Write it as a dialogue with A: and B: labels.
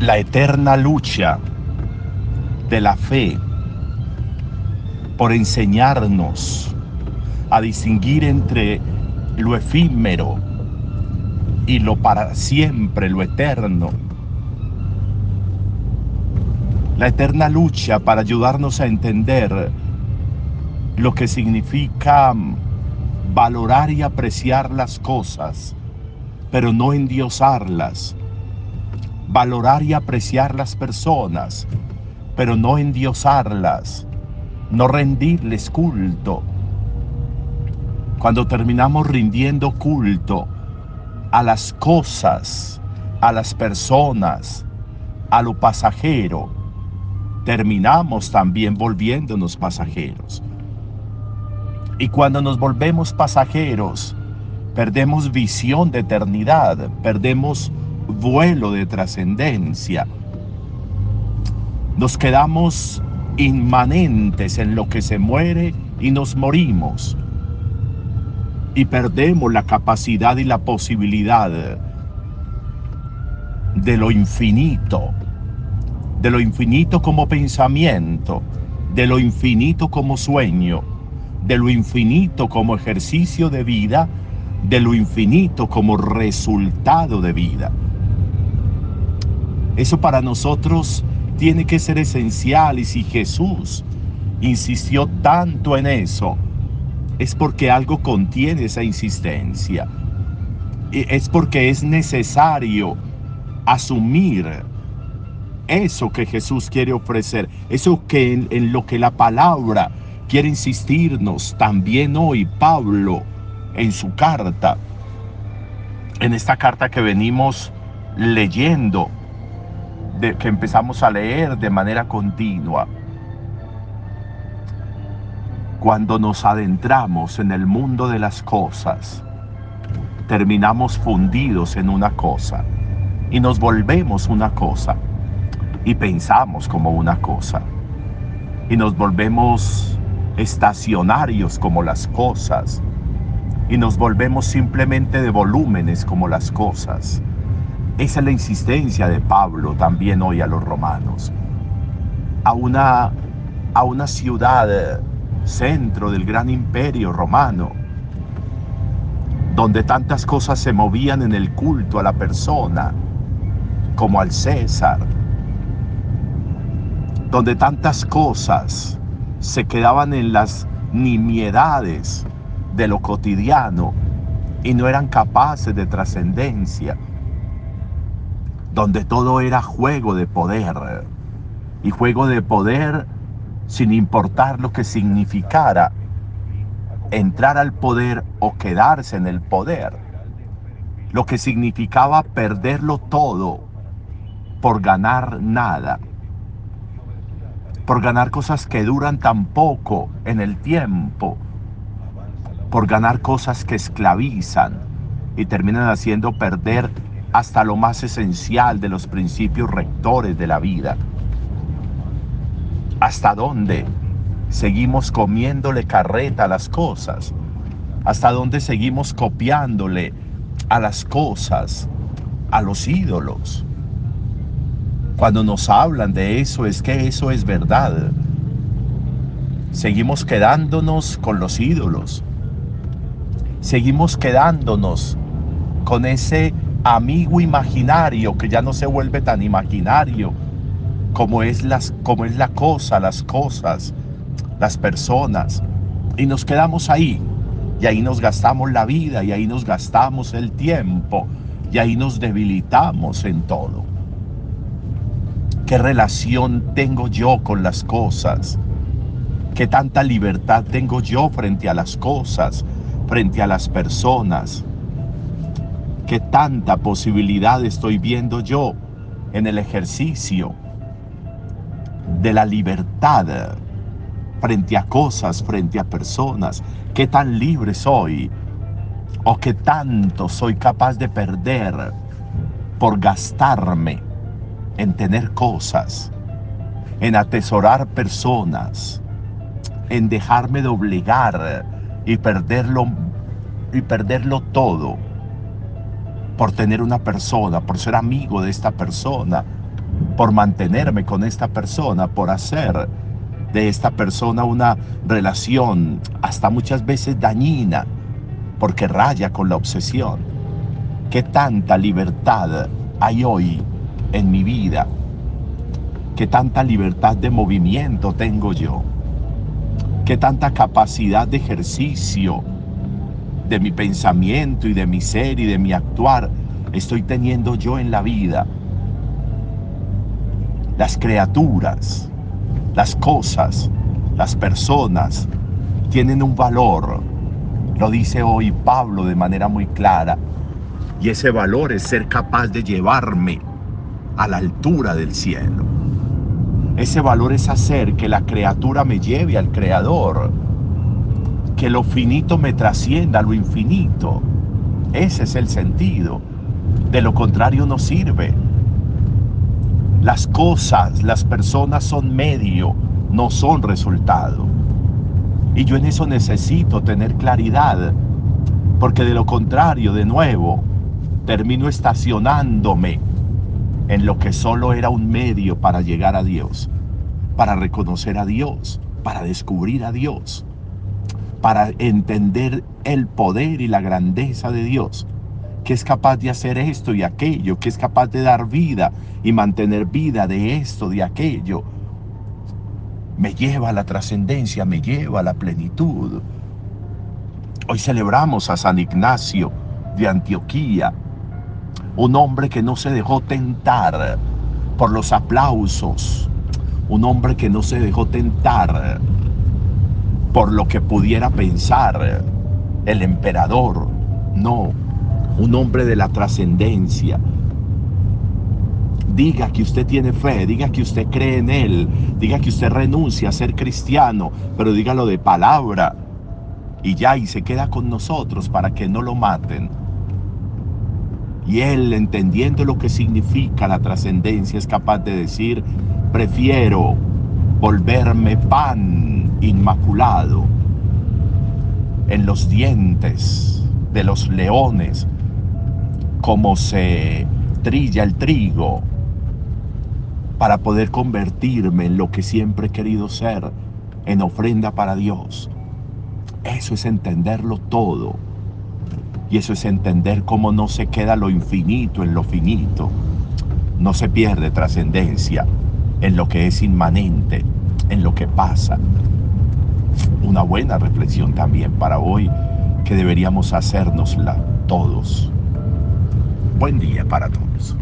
A: la eterna lucha de la fe por enseñarnos a distinguir entre lo efímero y lo para siempre, lo eterno. La eterna lucha para ayudarnos a entender lo que significa valorar y apreciar las cosas, pero no endiosarlas. Valorar y apreciar las personas, pero no endiosarlas. No rendirles culto. Cuando terminamos rindiendo culto a las cosas, a las personas, a lo pasajero, terminamos también volviéndonos pasajeros. Y cuando nos volvemos pasajeros, perdemos visión de eternidad, perdemos vuelo de trascendencia. Nos quedamos inmanentes en lo que se muere y nos morimos. Y perdemos la capacidad y la posibilidad de lo infinito, de lo infinito como pensamiento, de lo infinito como sueño de lo infinito como ejercicio de vida, de lo infinito como resultado de vida. Eso para nosotros tiene que ser esencial y si Jesús insistió tanto en eso, es porque algo contiene esa insistencia. Es porque es necesario asumir eso que Jesús quiere ofrecer, eso que en, en lo que la palabra quiere insistirnos también hoy Pablo en su carta, en esta carta que venimos leyendo, de, que empezamos a leer de manera continua. Cuando nos adentramos en el mundo de las cosas, terminamos fundidos en una cosa y nos volvemos una cosa y pensamos como una cosa y nos volvemos estacionarios como las cosas y nos volvemos simplemente de volúmenes como las cosas. Esa es la insistencia de Pablo también hoy a los romanos. A una, a una ciudad centro del gran imperio romano, donde tantas cosas se movían en el culto a la persona, como al César, donde tantas cosas se quedaban en las nimiedades de lo cotidiano y no eran capaces de trascendencia, donde todo era juego de poder y juego de poder sin importar lo que significara entrar al poder o quedarse en el poder, lo que significaba perderlo todo por ganar nada. Por ganar cosas que duran tan poco en el tiempo, por ganar cosas que esclavizan y terminan haciendo perder hasta lo más esencial de los principios rectores de la vida. ¿Hasta dónde seguimos comiéndole carreta a las cosas? ¿Hasta dónde seguimos copiándole a las cosas, a los ídolos? Cuando nos hablan de eso es que eso es verdad. Seguimos quedándonos con los ídolos. Seguimos quedándonos con ese amigo imaginario que ya no se vuelve tan imaginario como es, las, como es la cosa, las cosas, las personas. Y nos quedamos ahí. Y ahí nos gastamos la vida, y ahí nos gastamos el tiempo, y ahí nos debilitamos en todo. ¿Qué relación tengo yo con las cosas? ¿Qué tanta libertad tengo yo frente a las cosas, frente a las personas? ¿Qué tanta posibilidad estoy viendo yo en el ejercicio de la libertad frente a cosas, frente a personas? ¿Qué tan libre soy? ¿O qué tanto soy capaz de perder por gastarme en tener cosas, en atesorar personas, en dejarme doblegar y perderlo y perderlo todo por tener una persona, por ser amigo de esta persona, por mantenerme con esta persona, por hacer de esta persona una relación hasta muchas veces dañina, porque raya con la obsesión. ¿Qué tanta libertad hay hoy en mi vida? ¿Qué tanta libertad de movimiento tengo yo? ¿Qué tanta capacidad de ejercicio de mi pensamiento y de mi ser y de mi actuar estoy teniendo yo en la vida? Las criaturas, las cosas, las personas tienen un valor. Lo dice hoy Pablo de manera muy clara. Y ese valor es ser capaz de llevarme a la altura del cielo. Ese valor es hacer que la criatura me lleve al Creador, que lo finito me trascienda a lo infinito. Ese es el sentido. De lo contrario no sirve. Las cosas, las personas son medio, no son resultado. Y yo en eso necesito tener claridad, porque de lo contrario, de nuevo, termino estacionándome en lo que solo era un medio para llegar a Dios, para reconocer a Dios, para descubrir a Dios, para entender el poder y la grandeza de Dios, que es capaz de hacer esto y aquello, que es capaz de dar vida y mantener vida de esto, de aquello, me lleva a la trascendencia, me lleva a la plenitud. Hoy celebramos a San Ignacio de Antioquía, un hombre que no se dejó tentar por los aplausos, un hombre que no se dejó tentar por lo que pudiera pensar el emperador, no, un hombre de la trascendencia, diga que usted tiene fe, diga que usted cree en Él, diga que usted renuncia a ser cristiano, pero dígalo de palabra. Y ya, y se queda con nosotros para que no lo maten. Y Él, entendiendo lo que significa la trascendencia, es capaz de decir, prefiero volverme pan inmaculado en los dientes de los leones, como se trilla el trigo para poder convertirme en lo que siempre he querido ser, en ofrenda para Dios. Eso es entenderlo todo. Y eso es entender cómo no se queda lo infinito en lo finito. No se pierde trascendencia en lo que es inmanente, en lo que pasa. Una buena reflexión también para hoy que deberíamos hacérnosla todos. Buen día para todos.